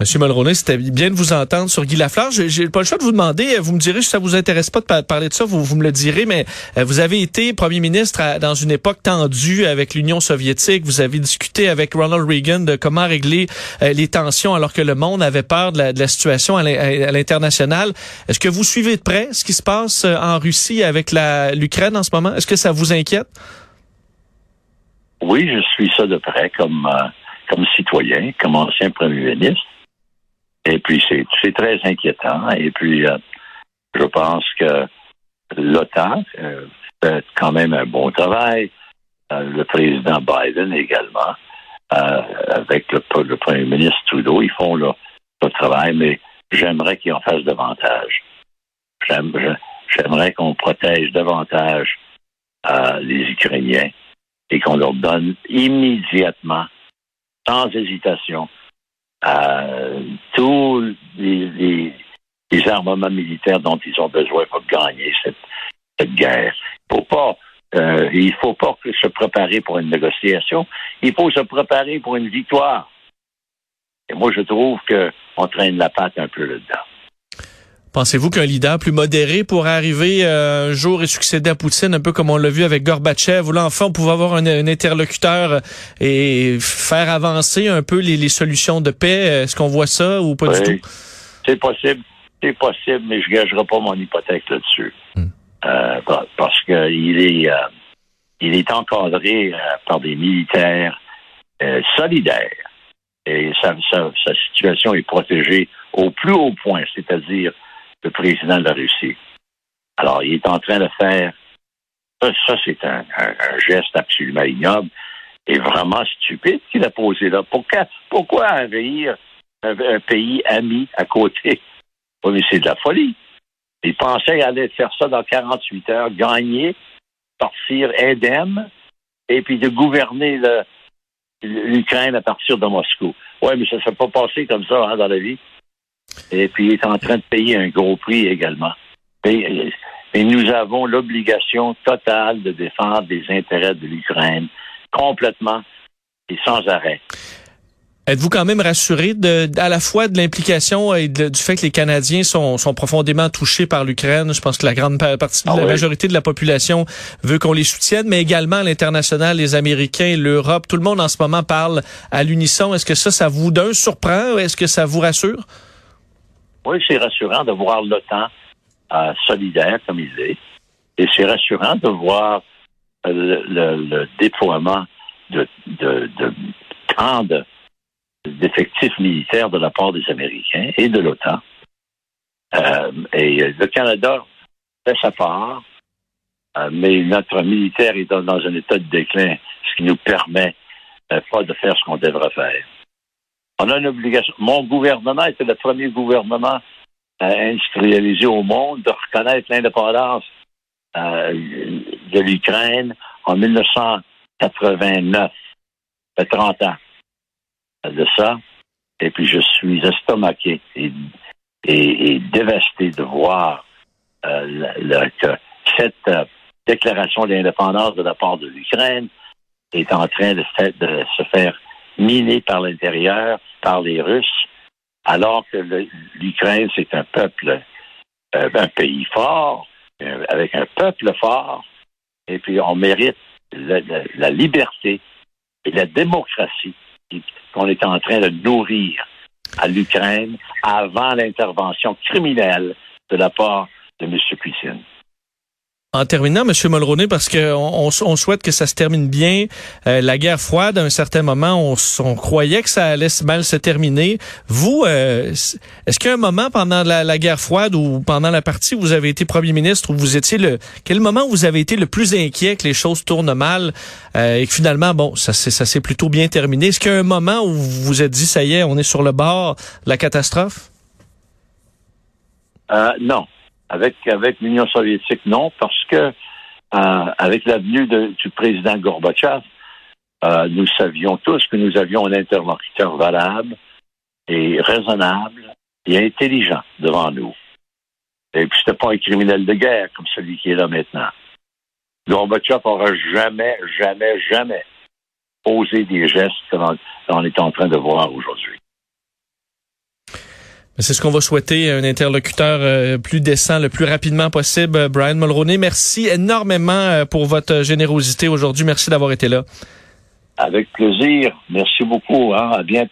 Monsieur Mulroney, c'était bien de vous entendre sur Guy Lafleur. J'ai pas le choix de vous demander, vous me direz si ça vous intéresse pas de parler de ça, vous, me le direz, mais euh, vous avez été premier ministre dans une époque tendue avec l'Union soviétique. Vous avez discuté avec Ronald Reagan de comment régler euh, les tensions alors que le monde avait peur de la, situation à l'international. Est-ce que vous suivez de près ce qui se passe euh, en Russie avec l'Ukraine en ce moment? Est-ce que ça vous inquiète? Oui, je suis ça de près comme, comme citoyen, comme ancien premier ministre. Et puis, c'est très inquiétant. Et puis, euh, je pense que l'OTAN euh, fait quand même un bon travail. Euh, le président Biden également, avec le, premier ministre Trudeau, ils font leur, travail, mais j'aimerais qu'ils en fassent davantage. J'aimerais qu'on protège davantage les Ukrainiens et qu'on leur donne immédiatement, sans hésitation, euh, tous les, armements militaires dont ils ont besoin pour gagner cette, guerre. Il faut pas, euh, il faut pas se préparer pour une négociation. Il faut se préparer pour une victoire. Et moi, je trouve qu'on traîne la patte un peu là-dedans. Pensez-vous qu'un leader plus modéré pourrait arriver euh, un jour et succéder à Poutine, un peu comme on l'a vu avec Gorbatchev, où là, enfin, on pouvait avoir un, interlocuteur euh, et faire avancer un peu les, solutions de paix? Est-ce qu'on voit ça ou pas du tout? C'est possible. C'est possible, mais je ne gagerai pas mon hypothèque là-dessus. Hmm. Euh, parce qu'il est, il est encadré par des militaires solidaires. Et sa situation est protégée au plus haut point, c'est-à-dire le président de la Russie. Alors, il est en train de faire. Ça, c'est un, geste absolument ignoble et vraiment stupide qu'il a posé là. Pourquoi, pourquoi envahir un, pays ami à côté? Oui, mais c'est de la folie. Il pensait allait faire ça dans 48 heures, gagner, partir indemne, et puis de gouverner l'Ukraine à partir de Moscou. Oui, mais ça ne s'est pas passé comme ça hein, dans la vie et puis il est en train de payer un gros prix également. Et, nous avons l'obligation totale de défendre les intérêts de l'Ukraine complètement et sans arrêt. Êtes-vous quand même rassuré de, à la fois de l'implication et du fait que les Canadiens sont, profondément touchés par l'Ukraine? Je pense que la grande partie de ah la majorité de la population veut qu'on les soutienne, mais également l'international, les Américains, l'Europe, tout le monde en ce moment parle à l'unisson. Est-ce que ça, ça vous d'un surprend ou est-ce que ça vous rassure? Oui, c'est rassurant de voir l'OTAN euh, solidaire comme il est. Et c'est rassurant de voir euh, le, déploiement de, de, de tant d'effectifs militaires de la part des Américains et de l'OTAN. Euh, et le Canada fait sa part, mais notre militaire est dans, un état de déclin, ce qui nous permet pas de faire ce qu'on devrait faire. On a une obligation. Mon gouvernement était le premier gouvernement euh, industrialisé au monde de reconnaître l'indépendance euh, de l'Ukraine en 1989. Ça fait 30 ans de ça. Et puis je suis estomaqué et, dévasté de voir euh, que cette déclaration d'indépendance de la part de l'Ukraine est en train de, de se faire miner par l'intérieur par les Russes, alors que l'Ukraine, c'est un peuple, euh, un pays fort, euh, avec un peuple fort, et puis on mérite la, liberté et la démocratie qu'on est en train de nourrir à l'Ukraine avant l'intervention criminelle de la part de M. Poutine. En terminant, M. Mulroney, parce qu'on on, souhaite que ça se termine bien, euh, la guerre froide, à un certain moment, on, croyait que ça allait mal se terminer. Vous, euh, est-ce qu'il y a un moment pendant la, guerre froide ou pendant la partie où vous avez été premier ministre, où vous étiez le... Quel moment vous avez été le plus inquiet que les choses tournent mal euh, et que finalement, bon, ça, ça s'est plutôt bien terminé? Est-ce qu'il y a un moment où vous vous êtes dit, ça y est, on est sur le bord de la catastrophe? non. Avec, avec l'Union soviétique, non, parce que euh, avec l'avenue du président Gorbatchev, euh, nous savions tous que nous avions un interlocuteur valable et raisonnable et intelligent devant nous. Et puis, c'était pas un criminel de guerre comme celui qui est là maintenant. Gorbatchev n'aura jamais, jamais, jamais « posé des gestes qu'on est en train de voir aujourd'hui. C'est ce qu'on va souhaiter, un interlocuteur euh, plus décent le plus rapidement possible. Brian Mulroney, merci énormément euh, pour votre générosité aujourd'hui. Merci d'avoir été là. Avec plaisir. Merci beaucoup. Hein. À bientôt.